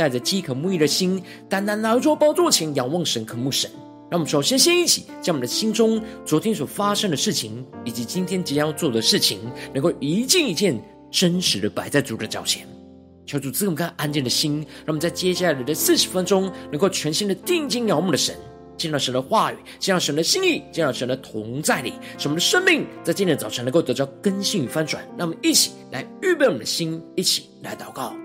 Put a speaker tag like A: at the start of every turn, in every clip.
A: 带着饥渴沐浴的心，单单来到宝座前仰望神、渴慕神。让我们首先先一起将我们的心中昨天所发生的事情，以及今天即将要做的事情，能够一件一件真实的摆在主的脚前，求主赐我们看安静的心，让我们在接下来的四十分钟，能够全心的定睛仰望的神，见到神的话语，见到神的心意，见到神的同在里，使我们的生命在今天早晨能够得到更新与翻转。让我们一起来预备我们的心，一起来祷告。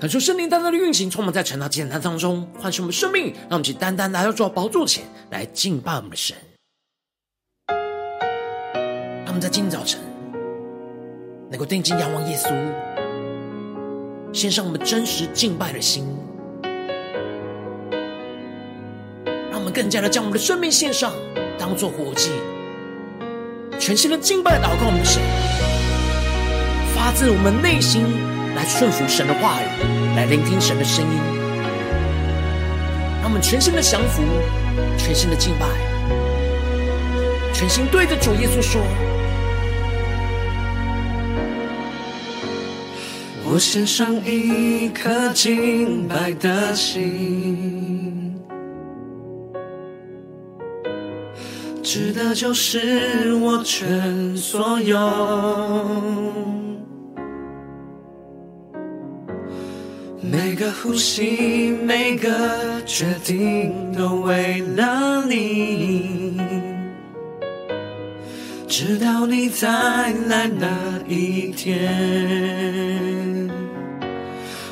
A: 感受圣灵单单的运行，充满在晨祷祭坛当中，唤醒我们生命，让我们去单单来到主宝座前来敬拜我们的神。他们在今天早晨能够定睛仰望耶稣，献上我们真实敬拜的心，让我们更加的将我们的生命献上，当作活祭，全新的敬拜祷告我们的神，发自我们内心。来顺服神的话语，来聆听神的声音，让我们全心的降服，全心的敬拜，全心对着主耶稣说：“
B: 我献上一颗敬拜的心，值得就是我全所有。”每个呼吸，每个决定，都为了你。直到你再来那一天，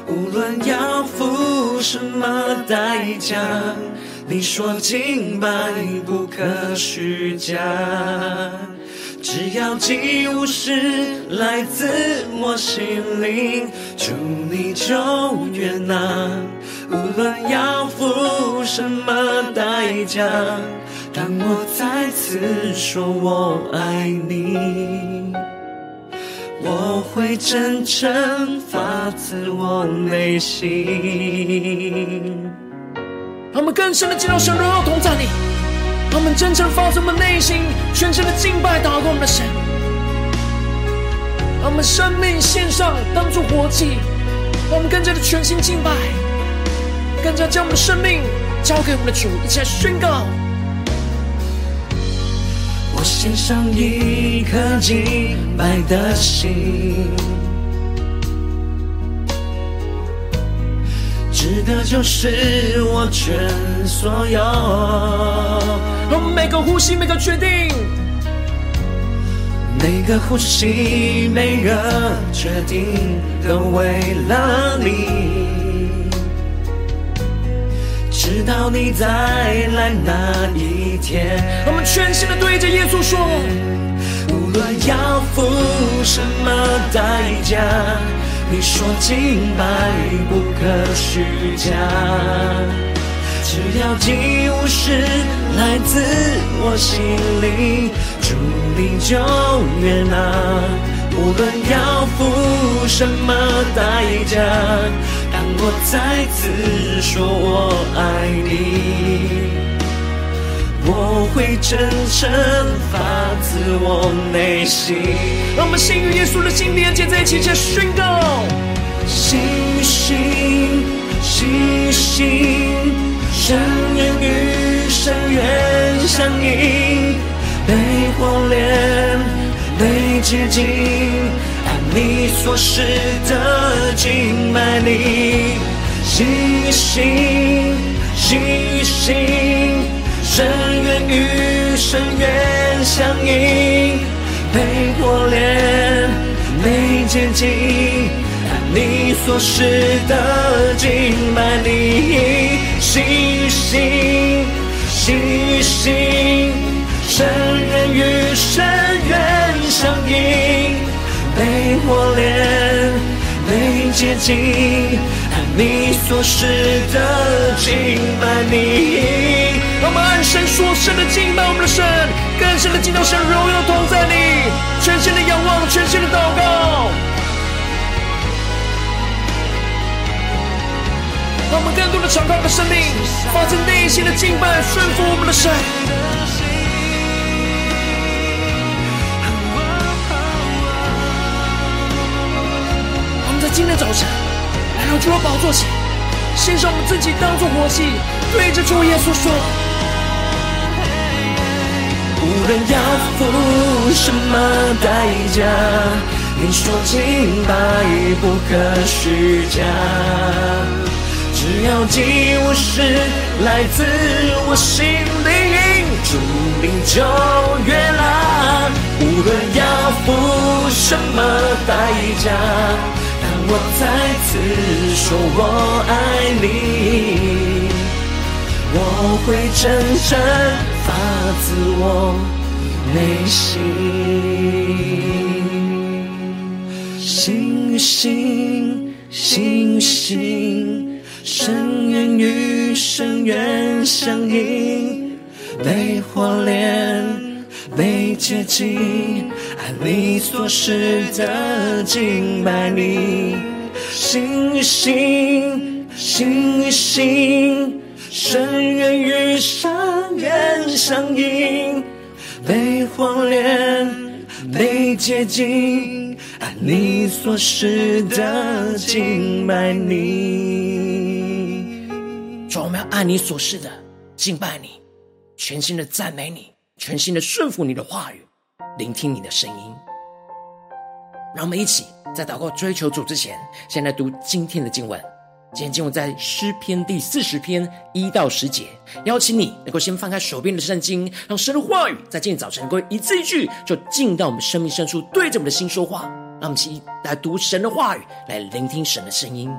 B: 无论要付什么代价，你说敬拜不可虚假。只要祭物是来自我心灵，祝你就悦纳。无论要付什么代价，当我再次说我爱你，我会真诚发自我内心。
A: 让我们更深的进入神荣耀同在里。让我们真诚发自我们内心，全心的敬拜祷告我们的神。让我们生命献上，当作活祭。让我们更加的全心敬拜，更加将我们的生命交给我们的主，一起来宣告。
B: 我献上一颗敬拜的心。值得就是我全所有，
A: 我们每个呼吸，每个决定，
B: 每个呼吸，每个决定，都为了你，直到你再来那一天。
A: 我们全心的对着耶稣说，
B: 无论要付什么代价。你说敬拜不可虚假，只要祭物是来自我心里，主你就悦纳。无论要付什么代价，当我再次说我爱你，我会真诚发自我内心。
A: 让我们先与耶稣的心连接在一起，来宣告：
B: 心心，心心，深渊与深渊相映，被火炼，被洁净，按你所示的敬拜你。心心，心心。深深渊相映，被火炼，被洁净，按你所施的敬拜你。心与心，心与心，深渊与深渊相映，被火炼，被洁净，按你所施的敬拜你。
A: 神所生的敬拜我们的神，更深的敬到神荣耀同在你，全心的仰望，全心的祷告。让我们更多的敞开我们的生命，发自内心的敬拜，顺服我们的神。我们在今天早晨来到主的宝座前，献上我们自己当作活祭，对着主耶稣说。
B: 无论要付什么代价，你说清白不可虚假，只要祭物是来自我心灵，主名就悦纳。无论要付什么代价，当我再次说我爱你，我会真诚。发自我内心，心与心，心与心，深渊与深渊相映，被火炼，被洁净，按你所示的敬拜你，心与心，心与心。深渊与深渊相映，被火炼，被洁净，按你所示的敬拜你。
A: 主，我们要按你所示的敬拜你，全心的赞美你，全心的顺服你的话语，聆听你的声音。让我们一起在祷告追求主之前，先来读今天的经文。今天经文在诗篇第四十篇一到十节，邀请你能够先翻开手边的圣经，让神的话语在今天早晨能够一字一句就进到我们生命深处，对着我们的心说话。让我们一起来读神的话语，来聆听神的声音。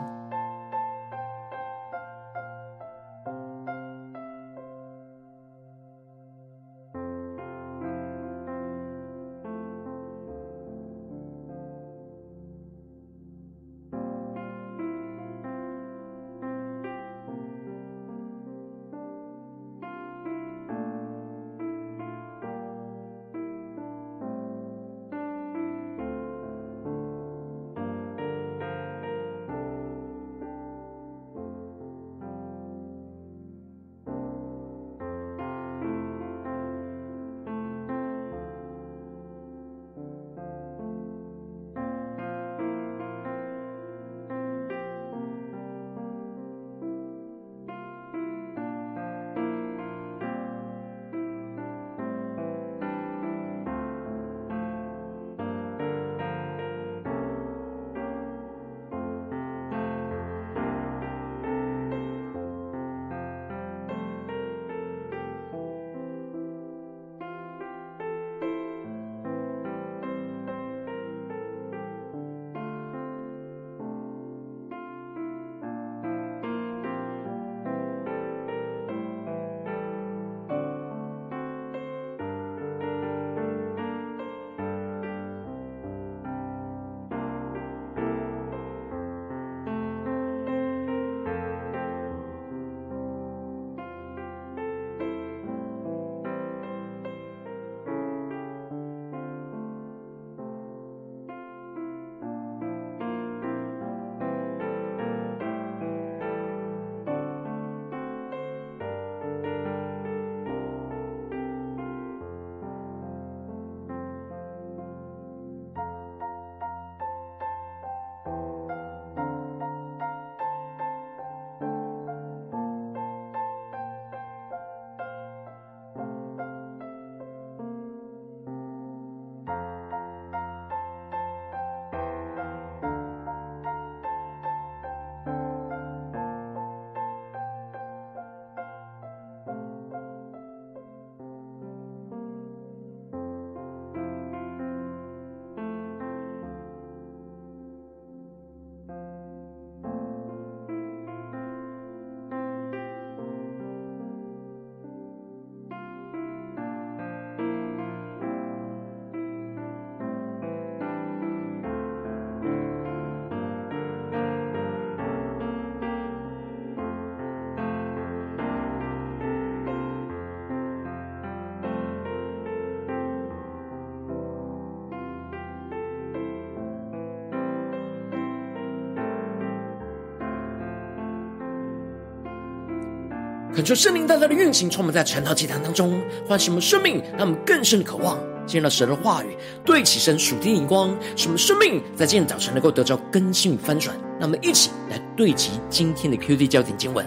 A: 恳求圣灵大大的运行，充满在晨祷祭坛当中，唤醒我们生命，让我们更深的渴望见到神的话语，对齐神属天荧光，使我们生命在今天早晨能够得着更新与翻转。让我们一起来对齐今天的 QD 焦点经文，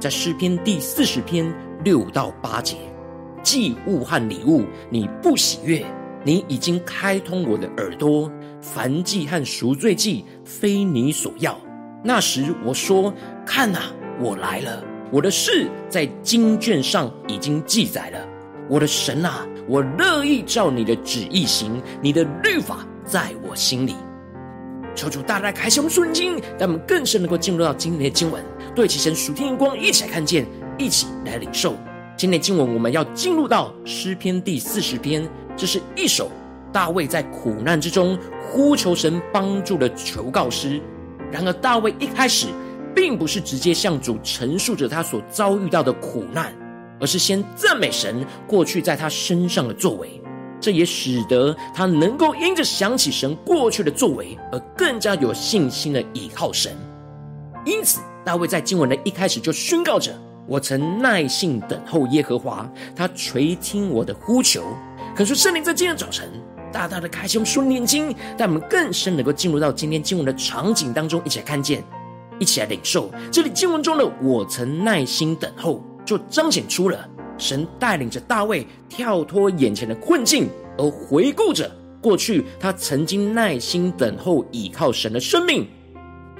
A: 在诗篇第四十篇六到八节：祭物和礼物，你不喜悦；你已经开通我的耳朵，燔祭和赎罪祭，非你所要。那时我说：看哪，我来了。我的事在经卷上已经记载了，我的神啊，我乐意照你的旨意行，你的律法在我心里。求主大大开启我们属灵经，让我们更深能够进入到今天的经文，对齐神属天的光，一起来看见，一起来领受。今天的经文我们要进入到诗篇第四十篇，这是一首大卫在苦难之中呼求神帮助的求告诗。然而大卫一开始。并不是直接向主陈述着他所遭遇到的苦难，而是先赞美神过去在他身上的作为。这也使得他能够因着想起神过去的作为，而更加有信心的倚靠神。因此，大卫在经文的一开始就宣告着：“我曾耐心等候耶和华，他垂听我的呼求。”可是圣灵在今天早晨大大的开启我们属灵眼睛，让我们更深能够进入到今天经文的场景当中，一起来看见。一起来领受这里经文中的“我曾耐心等候”，就彰显出了神带领着大卫跳脱眼前的困境，而回顾着过去他曾经耐心等候、倚靠神的生命。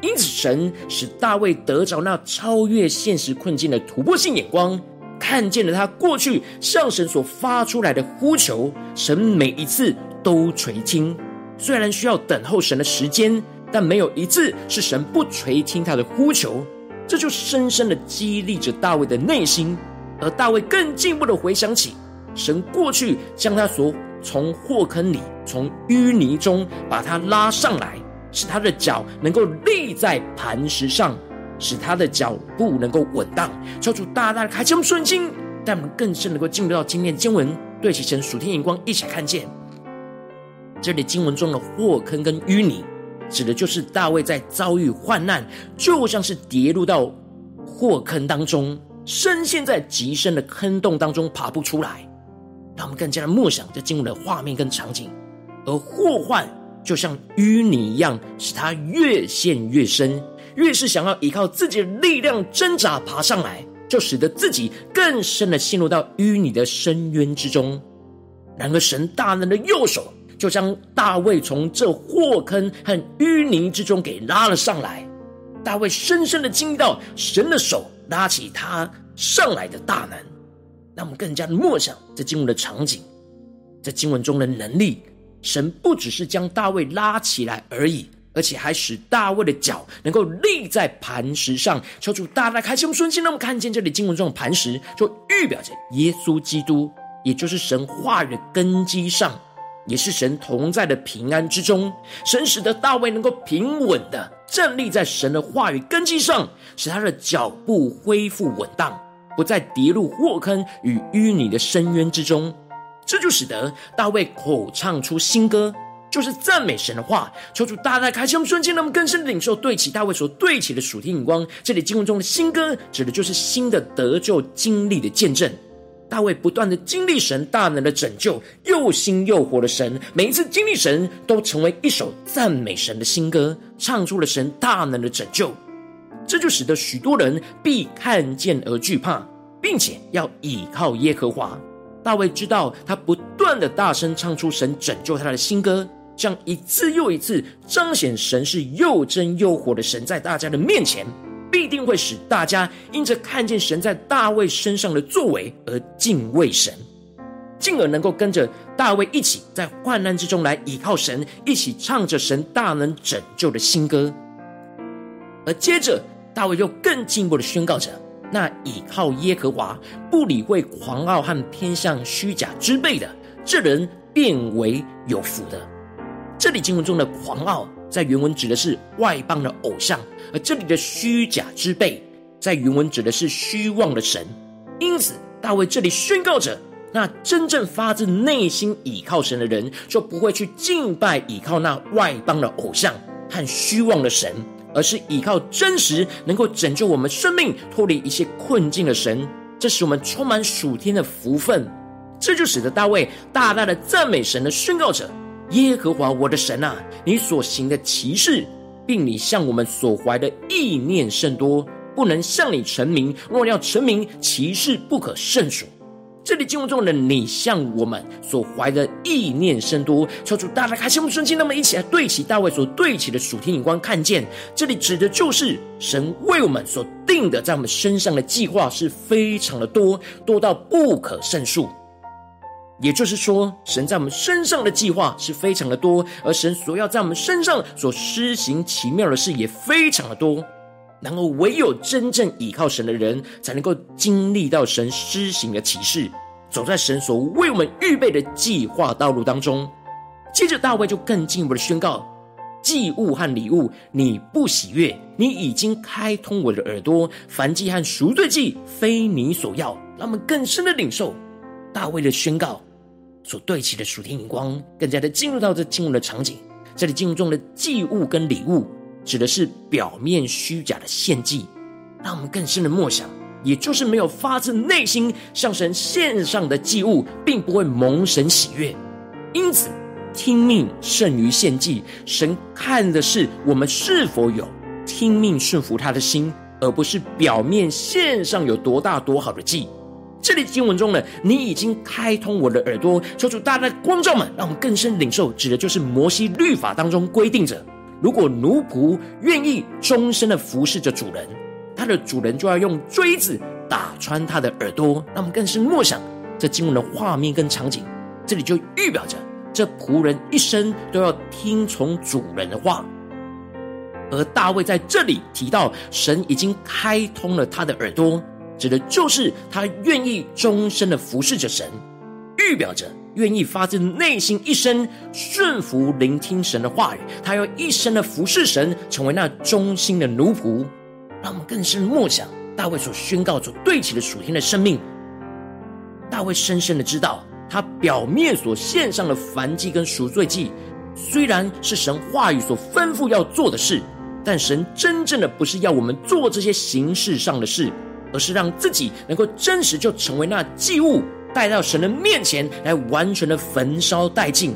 A: 因此，神使大卫得着那超越现实困境的突破性眼光，看见了他过去向神所发出来的呼求，神每一次都垂听。虽然需要等候神的时间。但没有一次是神不垂听他的呼求，这就深深的激励着大卫的内心，而大卫更进一步的回想起神过去将他所从祸坑里、从淤泥中把他拉上来，使他的脚能够立在磐石上，使他的脚步能够稳当。求主大大的开启我们顺心，但我们更深能够进入到今天经文，对齐神属天眼光，一起看见这里经文中的祸坑跟淤泥。指的就是大卫在遭遇患难，就像是跌入到祸坑当中，深陷在极深的坑洞当中，爬不出来。让我们更加的默想这进入的画面跟场景，而祸患就像淤泥一样，使他越陷越深，越是想要依靠自己的力量挣扎爬上来，就使得自己更深的陷入到淤泥的深渊之中。然而，神大能的右手。就将大卫从这祸坑和淤泥之中给拉了上来。大卫深深的经历到神的手拉起他上来的大能，让我们更加的默想这经文的场景，在经文中的能力。神不只是将大卫拉起来而已，而且还使大卫的脚能够立在磐石上。求主大大开启我们顺心，让我们看见这里经文中的磐石，就预表着耶稣基督，也就是神话语的根基上。也是神同在的平安之中，神使得大卫能够平稳的站立在神的话语根基上，使他的脚步恢复稳当，不再跌入祸坑与淤泥的深渊之中。这就使得大卫口唱出新歌，就是赞美神的话。求主大大开启我们瞬间，让我们更深的领受对齐大卫所对齐的属天眼光。这里经文中的新歌，指的就是新的得救经历的见证。大卫不断的经历神大能的拯救，又新又活的神，每一次经历神，都成为一首赞美神的新歌，唱出了神大能的拯救。这就使得许多人必看见而惧怕，并且要倚靠耶和华。大卫知道，他不断的大声唱出神拯救他的新歌，这样一次又一次彰显神是又真又活的神，在大家的面前。必定会使大家因着看见神在大卫身上的作为而敬畏神，进而能够跟着大卫一起在患难之中来倚靠神，一起唱着神大能拯救的新歌。而接着大卫又更进一步的宣告着：那倚靠耶和华、不理会狂傲和偏向虚假之辈的，这人便为有福的。这里经文中的狂傲，在原文指的是外邦的偶像。而这里的虚假之辈，在原文指的是虚妄的神。因此，大卫这里宣告着：那真正发自内心倚靠神的人，就不会去敬拜倚靠那外邦的偶像和虚妄的神，而是倚靠真实能够拯救我们生命脱离一切困境的神。这使我们充满属天的福分。这就使得大卫大大的赞美神的宣告着：“耶和华我的神啊，你所行的奇事，并你向我们所怀的意念甚多，不能向你陈明。若要陈明，奇事不可胜数。”这里经文中的“你向我们所怀的意念甚多”，求主大大开启我们瞬间，那么一起来对齐大卫所对齐的属天眼光，看见这里指的就是神为我们所定的在我们身上的计划是非常的多，多到不可胜数。也就是说，神在我们身上的计划是非常的多，而神所要在我们身上所施行奇妙的事也非常的多。然而，唯有真正倚靠神的人，才能够经历到神施行的启示，走在神所为我们预备的计划道路当中。接着，大卫就更进一步的宣告：祭物和礼物，你不喜悦，你已经开通我的耳朵，燔祭和赎罪祭，非你所要。让我们更深的领受大卫的宣告所对齐的属天眼光，更加的进入到这经文的场景。这里进入中的祭物跟礼物。指的是表面虚假的献祭，让我们更深的默想，也就是没有发自内心向神献上的祭物，并不会蒙神喜悦。因此，听命胜于献祭。神看的是我们是否有听命顺服他的心，而不是表面献上有多大多好的祭。这里经文中呢，你已经开通我的耳朵，求主大大的光照们，让我们更深领受，指的就是摩西律法当中规定着。如果奴仆愿意终身的服侍着主人，他的主人就要用锥子打穿他的耳朵。让我们更深默想这经文的画面跟场景，这里就预表着这仆人一生都要听从主人的话。而大卫在这里提到，神已经开通了他的耳朵，指的就是他愿意终身的服侍着神，预表着。愿意发自内心一生顺服聆听神的话语，他要一生的服侍神，成为那忠心的奴仆。让我们更深默想大卫所宣告、所对齐的属天的生命。大卫深深的知道，他表面所献上的燔祭跟赎罪祭，虽然是神话语所吩咐要做的事，但神真正的不是要我们做这些形式上的事，而是让自己能够真实就成为那祭物。带到神的面前来，完全的焚烧殆尽，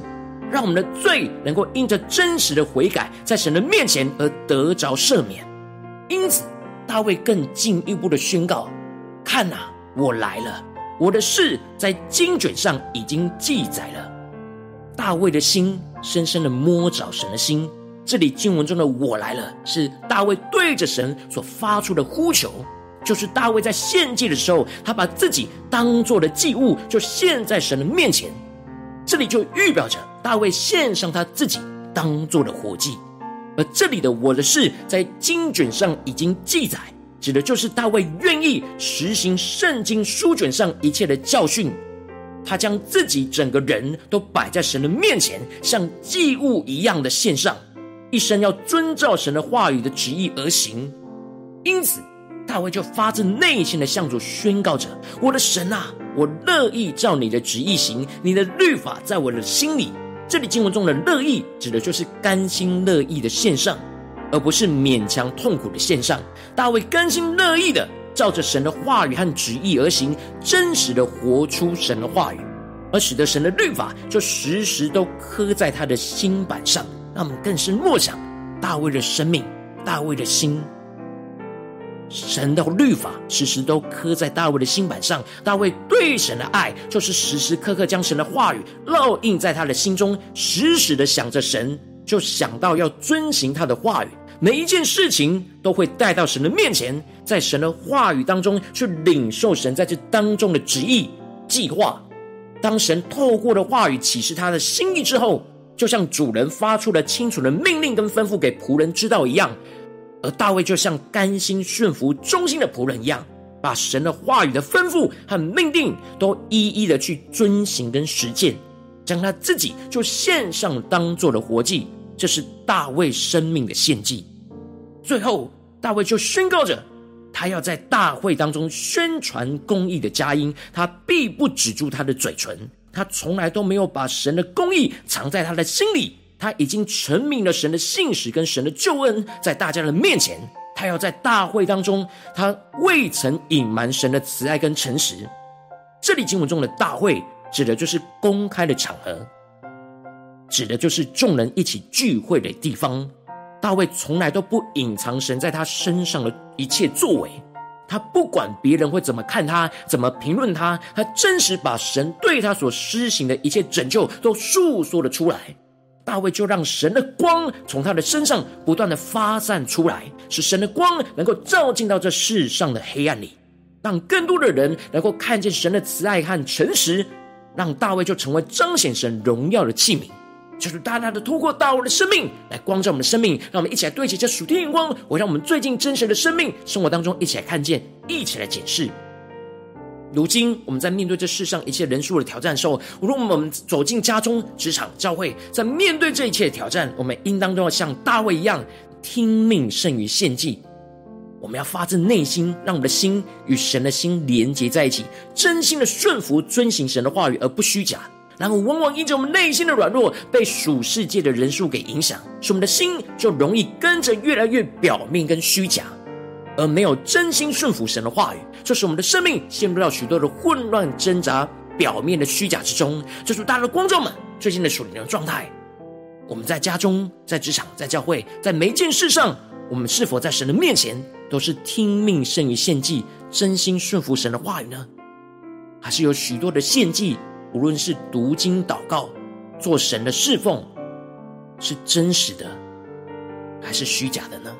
A: 让我们的罪能够因着真实的悔改，在神的面前而得着赦免。因此，大卫更进一步的宣告：“看哪，我来了，我的事在经卷上已经记载了。”大卫的心深深的摸着神的心。这里经文中的“我来了”，是大卫对着神所发出的呼求。就是大卫在献祭的时候，他把自己当做的祭物，就献在神的面前。这里就预表着大卫献上他自己当做的活祭。而这里的“我的事”在经卷上已经记载，指的就是大卫愿意实行圣经书卷上一切的教训。他将自己整个人都摆在神的面前，像祭物一样的献上，一生要遵照神的话语的旨意而行。因此。大卫就发自内心的向主宣告着：“我的神啊，我乐意照你的旨意行，你的律法在我的心里。”这里经文中的“乐意”指的就是甘心乐意的献上，而不是勉强痛苦的献上。大卫甘心乐意的照着神的话语和旨意而行，真实的活出神的话语，而使得神的律法就时时都刻在他的心板上。让我们更深默想大卫的生命，大卫的心。神的律法时时都刻在大卫的心版上，大卫对神的爱就是时时刻刻将神的话语烙印在他的心中，时时的想着神，就想到要遵行他的话语，每一件事情都会带到神的面前，在神的话语当中去领受神在这当中的旨意计划。当神透过的话语启示他的心意之后，就像主人发出了清楚的命令跟吩咐给仆人知道一样。而大卫就像甘心顺服、忠心的仆人一样，把神的话语的吩咐和命令都一一的去遵行跟实践，将他自己就献上当做了活祭，这是大卫生命的献祭。最后，大卫就宣告着，他要在大会当中宣传公义的佳音，他必不止住他的嘴唇，他从来都没有把神的公义藏在他的心里。他已经陈明了神的信实跟神的救恩，在大家的面前，他要在大会当中，他未曾隐瞒神的慈爱跟诚实。这里经文中的大会，指的就是公开的场合，指的就是众人一起聚会的地方。大卫从来都不隐藏神在他身上的一切作为，他不管别人会怎么看他，怎么评论他，他真实把神对他所施行的一切拯救都述说了出来。大卫就让神的光从他的身上不断的发散出来，使神的光能够照进到这世上的黑暗里，让更多的人能够看见神的慈爱和诚实，让大卫就成为彰显神荣耀的器皿，就是大大的透过大卫的生命来光照我们的生命，让我们一起来对齐这属天眼光，我让我们最近真实的生命生活当中一起来看见，一起来检视。如今，我们在面对这世上一切人数的挑战的时候，无论我们走进家中、职场、教会，在面对这一切的挑战，我们应当都要像大卫一样，听命胜于献祭。我们要发自内心，让我们的心与神的心连接在一起，真心的顺服、遵行神的话语，而不虚假。然后，往往因着我们内心的软弱，被属世界的人数给影响，使我们的心就容易跟着越来越表面跟虚假。而没有真心顺服神的话语，这使我们的生命陷入到许多的混乱挣扎、表面的虚假之中。这是大家的观众们最近的属灵的状态。我们在家中、在职场、在教会，在每一件事上，我们是否在神的面前都是听命胜于献祭，真心顺服神的话语呢？还是有许多的献祭，无论是读经、祷告、做神的侍奉，是真实的，还是虚假的呢？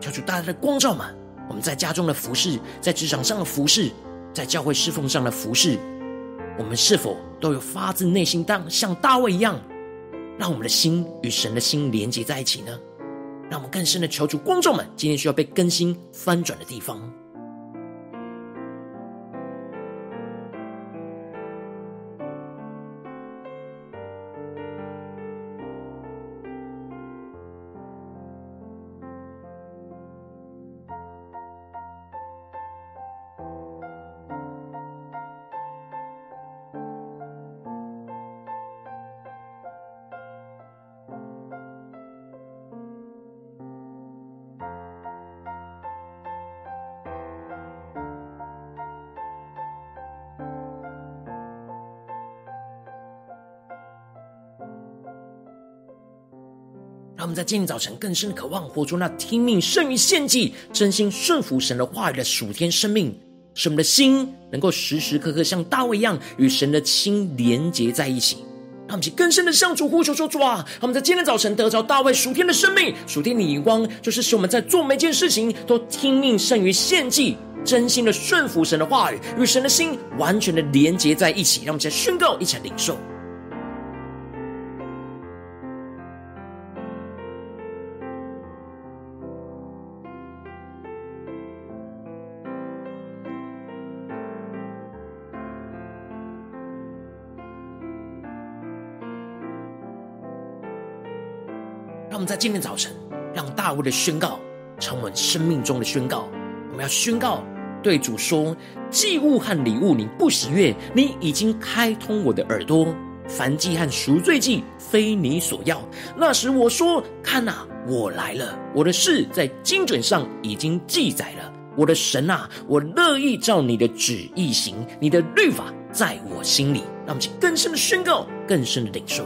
A: 求主大家的光照们。我们在家中的服饰，在职场上的服饰，在教会侍奉上的服饰，我们是否都有发自内心当像大卫一样，让我们的心与神的心连接在一起呢？让我们更深的求主，光照们今天需要被更新翻转的地方。们在今天早晨更深的渴望，活出那听命胜于献祭、真心顺服神的话语的属天生命，使我们的心能够时时刻刻像大卫一样，与神的心连结在一起。让我们去更深的向主呼求说：“主啊，让我们在今天早晨得着大卫属天的生命、属天的眼光，就是使我们在做每件事情都听命胜于献祭，真心的顺服神的话语，与神的心完全的连结在一起。”让我们再宣告，一起领受。在今天早晨，让大卫的宣告成为生命中的宣告。我们要宣告，对主说：祭物和礼物你不喜悦，你已经开通我的耳朵。燔祭和赎罪祭非你所要。那时我说：看哪，我来了。我的事在经卷上已经记载了。我的神啊，我乐意照你的旨意行。你的律法在我心里。让我们请更深的宣告，更深的领受。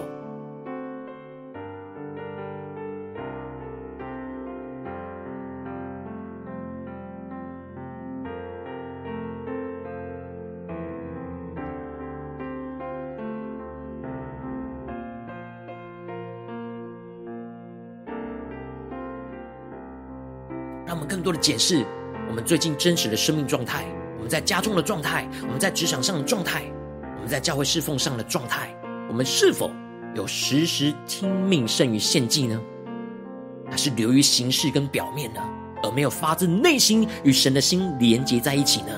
A: 让我们更多的检视我们最近真实的生命状态，我们在家中的状态，我们在职场上的状态，我们在教会侍奉上的状态，我们是否有时时听命胜于献祭呢？还是流于形式跟表面呢？而没有发自内心与神的心连接在一起呢？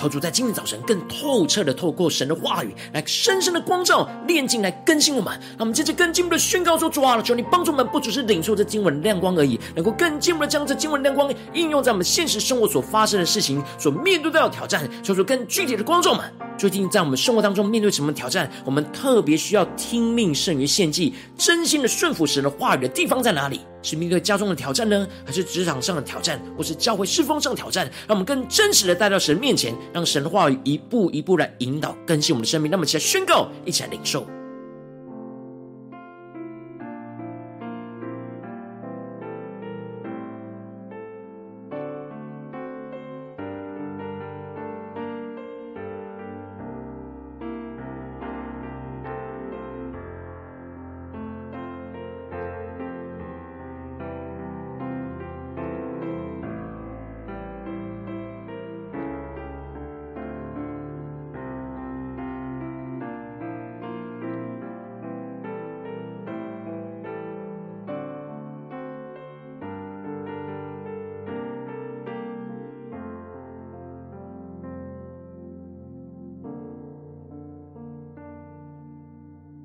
A: 求主在今天早晨更透彻的透过神的话语来深深的光照、炼净、来更新我们。让我们接着更进一步的宣告说：主啊，求你帮助我们，不只是领受这经文的亮光而已，能够更进一步的将这经文亮光应用在我们现实生活所发生的事情、所面对到的挑战。求主更具体的光照们，最近在我们生活当中面对什么挑战？我们特别需要听命胜于献祭、真心的顺服神的话语的地方在哪里？是面对家中的挑战呢，还是职场上的挑战，或是教会侍奉上的挑战？让我们更真实的带到神面前，让神的话语一步一步来引导更新我们的生命。那么，一起来宣告，一起来领受。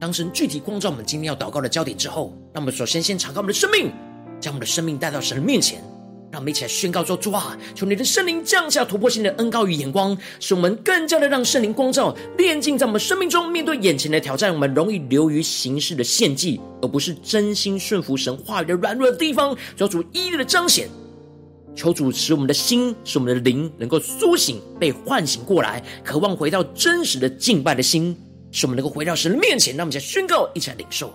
A: 当神具体光照我们今天要祷告的焦点之后，让我们首先先敞开我们的生命，将我们的生命带到神的面前，让我们一起来宣告说：主啊，求你的圣灵降下突破性的恩膏与眼光，使我们更加的让圣灵光照炼净在我们生命中。面对眼前的挑战，我们容易流于形式的献祭，而不是真心顺服神话语的软弱的地方。求主一一的彰显，求主使我们的心，使我们的灵能够苏醒，被唤醒过来，渴望回到真实的敬拜的心。是我们能够回到神的面前，让我们在宣告，一起来领受。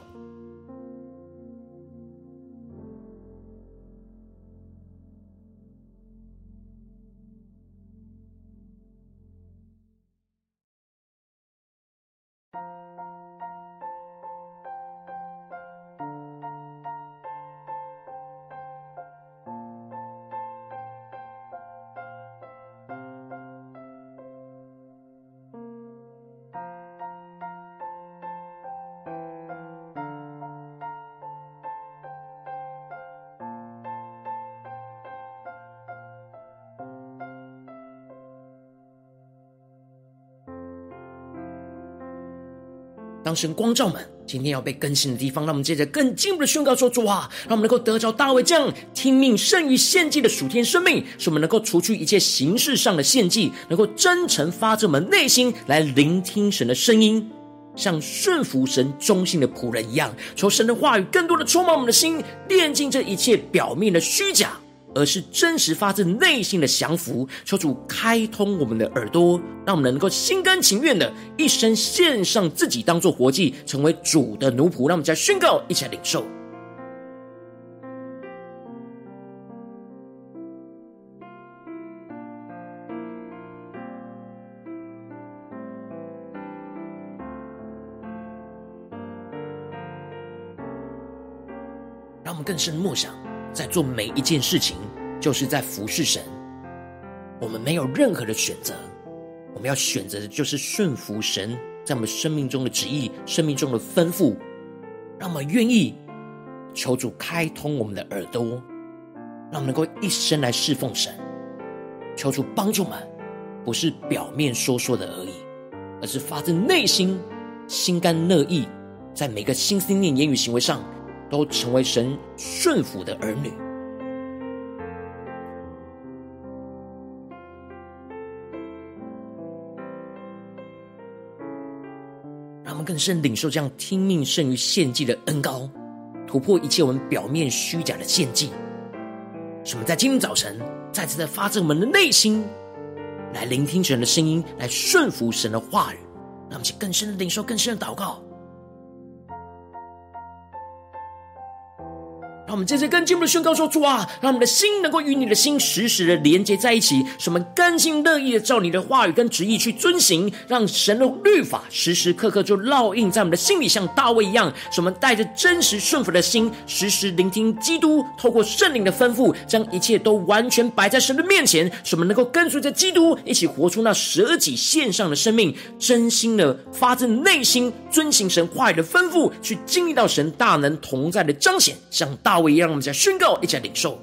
A: 当神光照们今天要被更新的地方，让我们接着更进一步的宣告说：主啊，让我们能够得着大卫这样听命胜于献祭的属天生命，使我们能够除去一切形式上的献祭，能够真诚发自我们内心来聆听神的声音，像顺服神忠心的仆人一样，求神的话语更多的充满我们的心，炼净这一切表面的虚假。而是真实发自内心的降服，求主开通我们的耳朵，让我们能够心甘情愿的一生献上自己，当做活祭，成为主的奴仆。让我们再宣告，一起来领受。让我们更深默想。在做每一件事情，就是在服侍神。我们没有任何的选择，我们要选择的就是顺服神在我们生命中的旨意、生命中的吩咐。让我们愿意求主开通我们的耳朵，让我们能够一生来侍奉神。求主帮助我们，不是表面说说的而已，而是发自内心、心甘乐意，在每个心思念、言语、行为上。都成为神顺服的儿女，让我们更深领受这样听命胜于献祭的恩膏，突破一切我们表面虚假的献祭。使我们在今天早晨再次的发自我们的内心，来聆听神的声音，来顺服神的话语，让我们去更深的领受，更深的祷告。让我们接着更进一步的宣告说：主啊，让我们的心能够与你的心时时的连接在一起，什么甘心乐意的照你的话语跟旨意去遵行，让神的律法时时刻刻就烙印在我们的心里，像大卫一样，什么带着真实顺服的心，时时聆听基督透过圣灵的吩咐，将一切都完全摆在神的面前，什么能够跟随着基督一起活出那舍己献上的生命，真心的发自内心遵行神话语的吩咐，去经历到神大能同在的彰显，像大。我一样，让我们家宣告，一起来领受。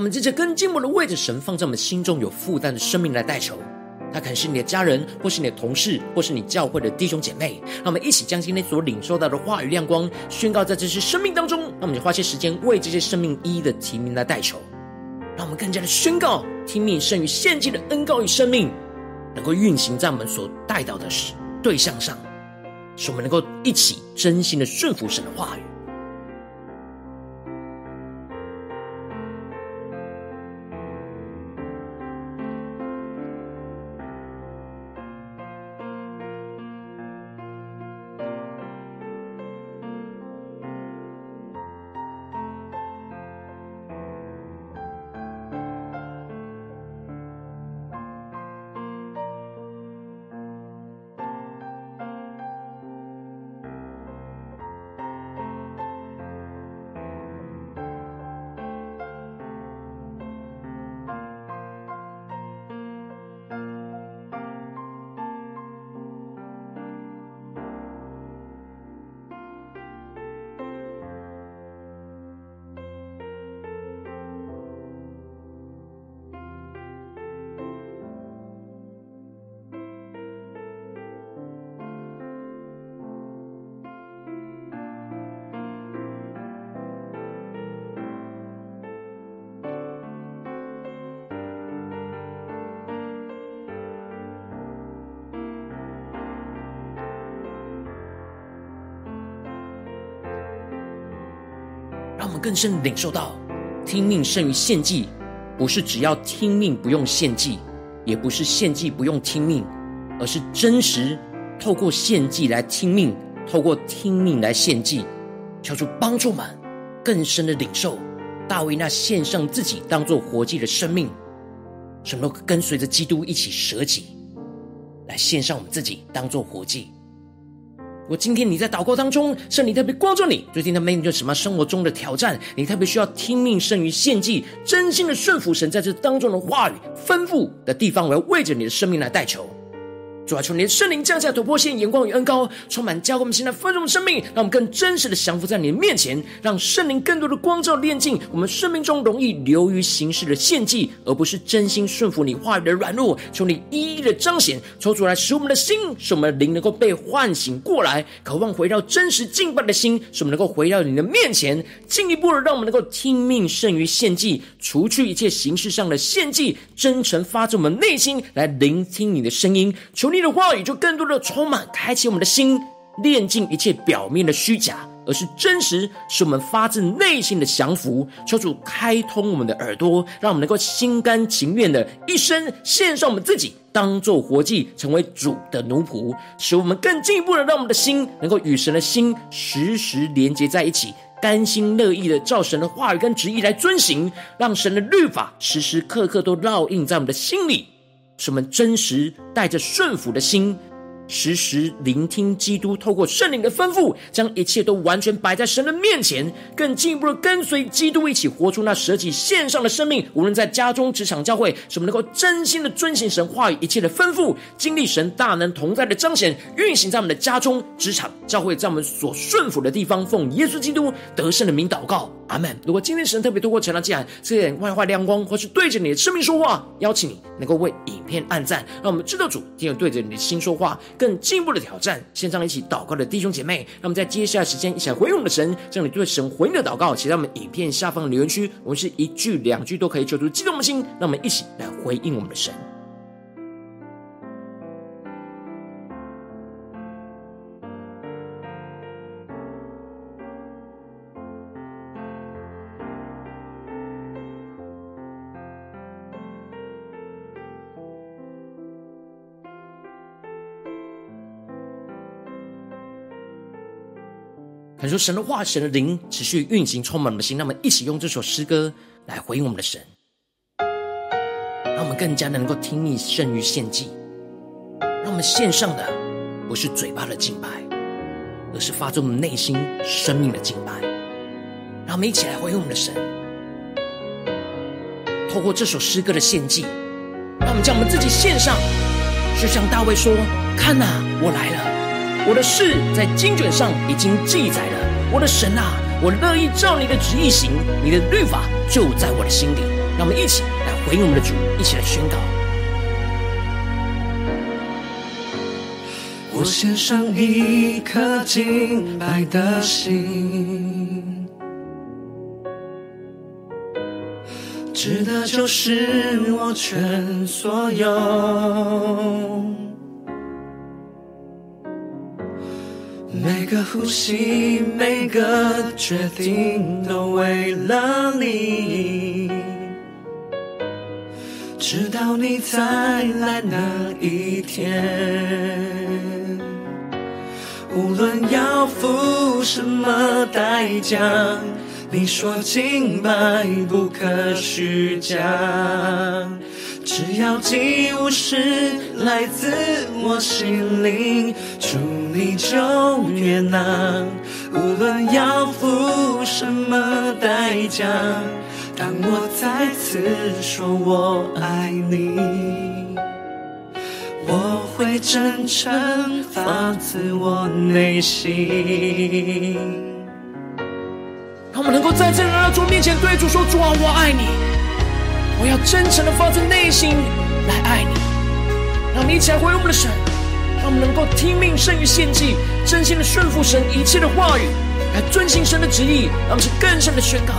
A: 我们接着更进一步的位置神放在我们心中有负担的生命来代求。他可能是你的家人，或是你的同事，或是你教会的弟兄姐妹。让我们一起将今天所领受到的话语亮光宣告在这些生命当中。让我们就花些时间为这些生命一一的提名来代求。让我们更加的宣告，听命胜于献祭的恩膏与生命，能够运行在我们所代祷的对象上，使我们能够一起真心的顺服神的话语。更深领受到，听命胜于献祭，不是只要听命不用献祭，也不是献祭不用听命，而是真实透过献祭来听命，透过听命来献祭，求主帮助们更深的领受大卫那献上自己当做活祭的生命，什么都跟随着基督一起舍己，来献上我们自己当做活祭。我今天你在祷告当中，圣灵特别光照你，最近他面对什么生活中的挑战？你特别需要听命胜于献祭，真心的顺服神在这当中的话语吩咐的地方，我要为着你的生命来代求。主啊，求你的圣灵降下突破性眼光与恩膏，充满教灌我们现在丰盛的生命，让我们更真实的降服在你的面前，让圣灵更多的光照炼净我们生命中容易流于形式的献祭，而不是真心顺服你话语的软弱。求你一一的彰显，抽出来，使我们的心，使我们的灵能够被唤醒过来，渴望回到真实敬拜的心，使我们能够回到你的面前，进一步的让我们能够听命胜于献祭，除去一切形式上的献祭，真诚发自我们内心来聆听你的声音。求你。的话语就更多的充满，开启我们的心，炼尽一切表面的虚假，而是真实，使我们发自内心的降服。求主开通我们的耳朵，让我们能够心甘情愿的一生献上我们自己，当做活祭，成为主的奴仆，使我们更进一步的让我们的心能够与神的心时时连接在一起，甘心乐意的照神的话语跟旨意来遵行，让神的律法时时刻刻都烙印在我们的心里。使我们真实带着顺服的心，时时聆听基督透过圣灵的吩咐，将一切都完全摆在神的面前，更进一步的跟随基督一起活出那舍己献上的生命。无论在家中、职场、教会，使我们能够真心的遵行神话语一切的吩咐，经历神大能同在的彰显，运行在我们的家中、职场、教会，在我们所顺服的地方，奉耶稣基督得胜的名祷告。阿门。如果今天神特别多过成了既然这点外化亮光，或是对着你的生命说话，邀请你能够为影片按赞，让我们知道主今天对着你的心说话，更进一步的挑战。线上一起祷告的弟兄姐妹，让我们在接下来时间一起来回应我们的神，将你对神回应的祷告写在我们影片下方的留言区，我们是一句两句都可以求出激动的心，让我们一起来回应我们的神。感受神的话，神的灵持续运行，充满我们的心。让我们一起用这首诗歌来回应我们的神，让我们更加能够听你胜于献祭。让我们献上的不是嘴巴的敬拜，而是发自我们内心生命的敬拜。让我们一起来回应我们的神，透过这首诗歌的献祭，让我们将我们自己献上，就像大卫说：“看呐，我来了。”我的事在经卷上已经记载了，我的神啊，我乐意照你的旨意行，你的律法就在我的心里。让我们一起来回应我们的主，一起来宣告。
B: 我献上一颗敬拜的心，值得就是我全所有。每个呼吸，每个决定，都为了你。直到你再来那一天，无论要付什么代价，你说敬拜不可虚假。只要祭物是来自我心灵，主你就越难。无论要付什么代价，当我再次说我爱你，我会真诚发自我内心。
A: 让我们能够在这来到主面前对主说：主啊，我爱你。我要真诚的发自内心来爱你，让你一起来回我们的神，让我们能够听命胜于献祭，真心的顺服神一切的话语，来遵行神的旨意，让我们更深的宣告。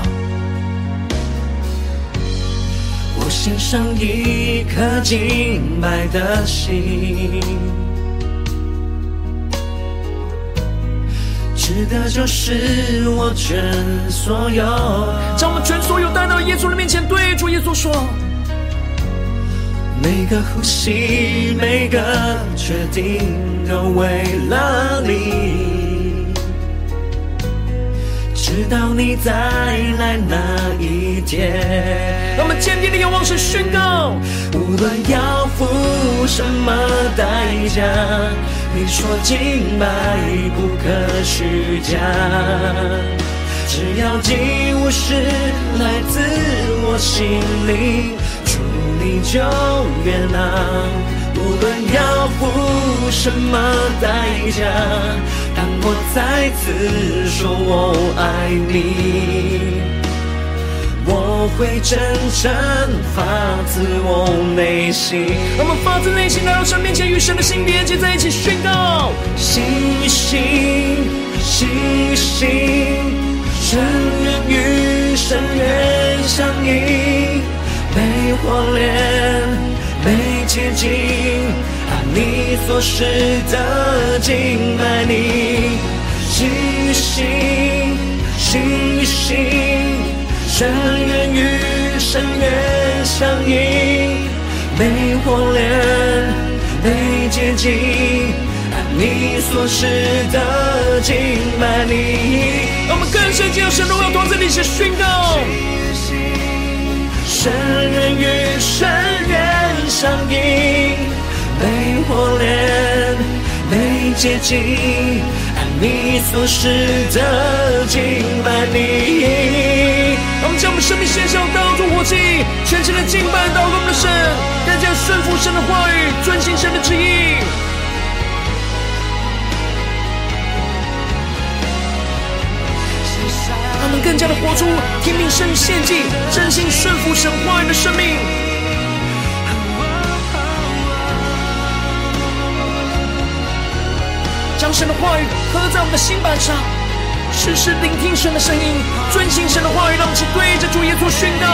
B: 我献上一颗敬拜的心，值得就是我全所有，
A: 将我们全所有带到耶稣的面前，对主耶稣说：
B: 每个呼吸，每个决定，都为了你，直到你再来那一天。
A: 我们坚定的仰望是宣告，
B: 无论要付什么代价，你说敬拜不可虚假。只要祭物是来自我心里，你就悦纳。无论要付什么代价，当我再次说我爱你，我会真诚发自我内心。
A: 我们发自内心来到神面前，与神的心连接在一起，宣告：
B: 星星，星星。深渊与深渊相映，被火炼，被洁净，按你所示的敬拜你。心与心，心心，深渊与深渊相映，被火炼，被洁净。你所示的敬拜你，
A: 让我们更深进入神荣耀同在里，是宣告。
B: 深渊与深渊相映，被火炼，被洁净，按你所示的敬拜你。
A: 让我们将我们生命献上，当作活祭，全心的敬拜，祷告我们的神，更加顺服神的话语，遵行神的旨意。更加的活出听命胜于献祭，真心顺服神话语的生命，将神的话语刻在我们的心板上，时时聆听神的声音，遵行神的话语，让我们对着主耶稣宣告。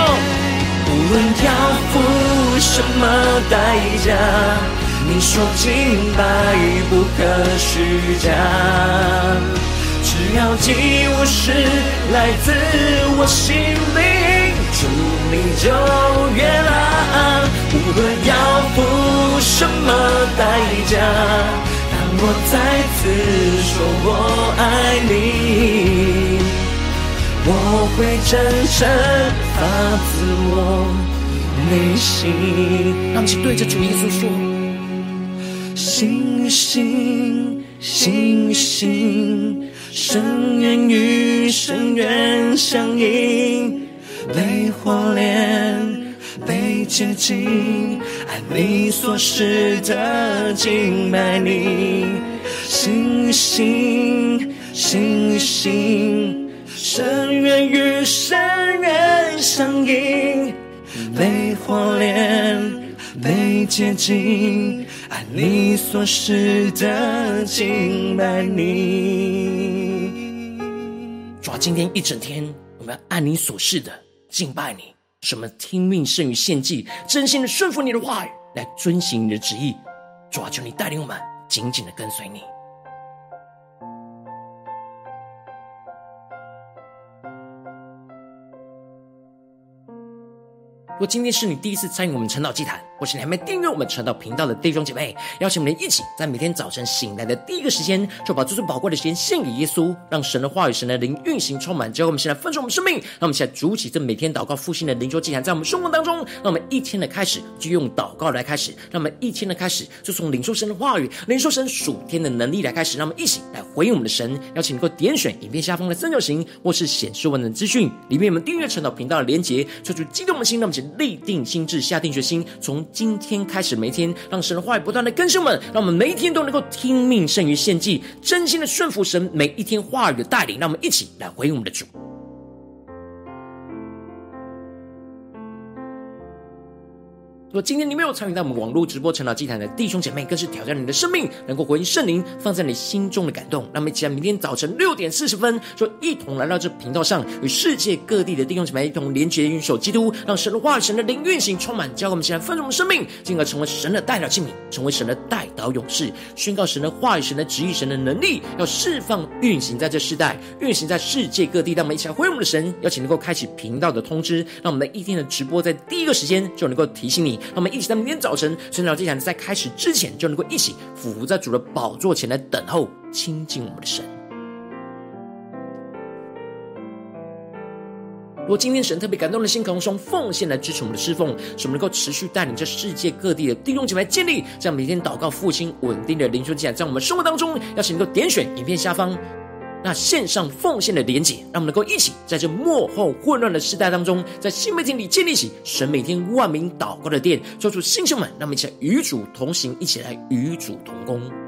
B: 无论要付什么代价，你说敬拜不可虚假。只要祭物是来自我心里，祝你就悦纳。无论要付什么代价，当我再次说我爱你，我会真诚发自我内心。
A: 让其对着主耶
B: 稣说：星星星星。深渊与深渊相映，被火炼，被洁净，爱你所示的敬拜你。星星，星星，深渊与深渊相映，被火炼，被洁净，爱你所示的敬拜你。
A: 主啊，今天一整天，我们要按你所示的敬拜你，什么听命胜于献祭，真心的顺服你的话语，来遵行你的旨意。主啊，求你带领我们紧紧的跟随你。如果今天是你第一次参与我们晨祷祭坛，或是你还没订阅我们传道频道的弟兄姐妹，邀请我们一起在每天早晨醒来的第一个时间，就把这最宝贵的时间献给耶稣，让神的话语、神的灵运行充满。之后我们现在分盛我们生命，让我们现在筑起这每天祷告复兴的灵修祭坛，在我们生活当中，让我们一天的开始就用祷告来开始，让我们一天的开始就从领受神的话语、领受神属天的能力来开始，让我们一起来回应我们的神。邀请你能够点选影片下方的三角形，或是显示文的资讯里面，我们订阅传道频道的连结，抽出激动的心，让我们立定心志，下定决心，从今天开始，每天让神的话语不断的更新我们，让我们每一天都能够听命胜于献祭，真心的顺服神每一天话语的带领。让我们一起来回应我们的主。如果今天你没有参与到我们网络直播晨祷祭坛的弟兄姐妹，更是挑战你的生命，能够回应圣灵放在你心中的感动。那么，既然明天早晨六点四十分，就一同来到这频道上，与世界各地的弟兄姐妹一同连结、运手基督，让神的话语、神的灵运行充满，教给我们现在丰盛的生命，进而成为神的代表器皿，成为神的代祷勇士，宣告神的话语、神的旨意、神的能力，要释放运行在这世代，运行在世界各地。让我们一起来回应我们的神，邀请能够开启频道的通知，让我们的一天的直播在第一个时间就能够提醒你。让我们一起在明天早晨晨祷祭坛在开始之前，就能够一起伏在主的宝座前来等候亲近我们的神。如果今天神特别感动的心，可用送奉献来支持我们的侍奉，使我们能够持续带领这世界各地的弟兄姐妹建立这样每天祷告复兴稳定的灵修祭坛，在我们生活当中，邀请能够点选影片下方。那线上奉献的连接，让我们能够一起在这幕后混乱的时代当中，在新媒体里建立起神每天万名祷告的殿，做出新兄们，让我们一起来与主同行，一起来与主同工。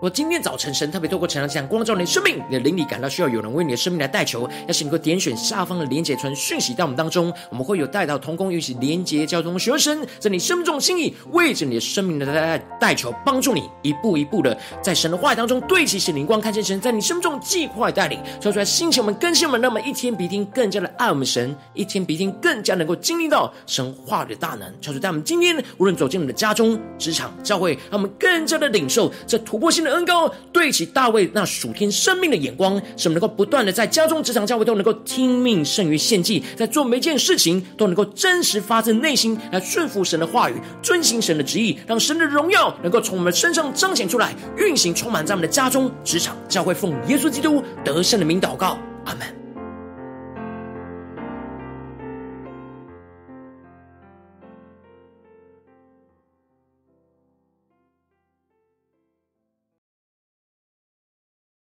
A: 我今天早晨，神特别透过晨祷光照你的生命，你的灵里感到需要有人为你的生命来代求，要是你能够点选下方的连结传讯息到我们当中，我们会有带到同工，一起连结交通，学神在你生命中的心意，为着你的生命的代代求，帮助你一步一步的在神的话语当中对齐神灵光，看见神在你生命中计划带领，说出来心情我们更新我们，那么一天比一天更加的爱我们神，一天比一天更加能够经历到神话的大能，求主在我们今天无论走进我们的家中、职场、教会，让我们更加的领受这突破性的的。恩膏对起大卫那属天生命的眼光，使我们能够不断的在家中、职场、教会都能够听命胜于献祭，在做每件事情都能够真实发自内心来顺服神的话语，遵行神的旨意，让神的荣耀能够从我们身上彰显出来，运行充满在我们的家中、职场、教会，奉耶稣基督得胜的名祷告，阿门。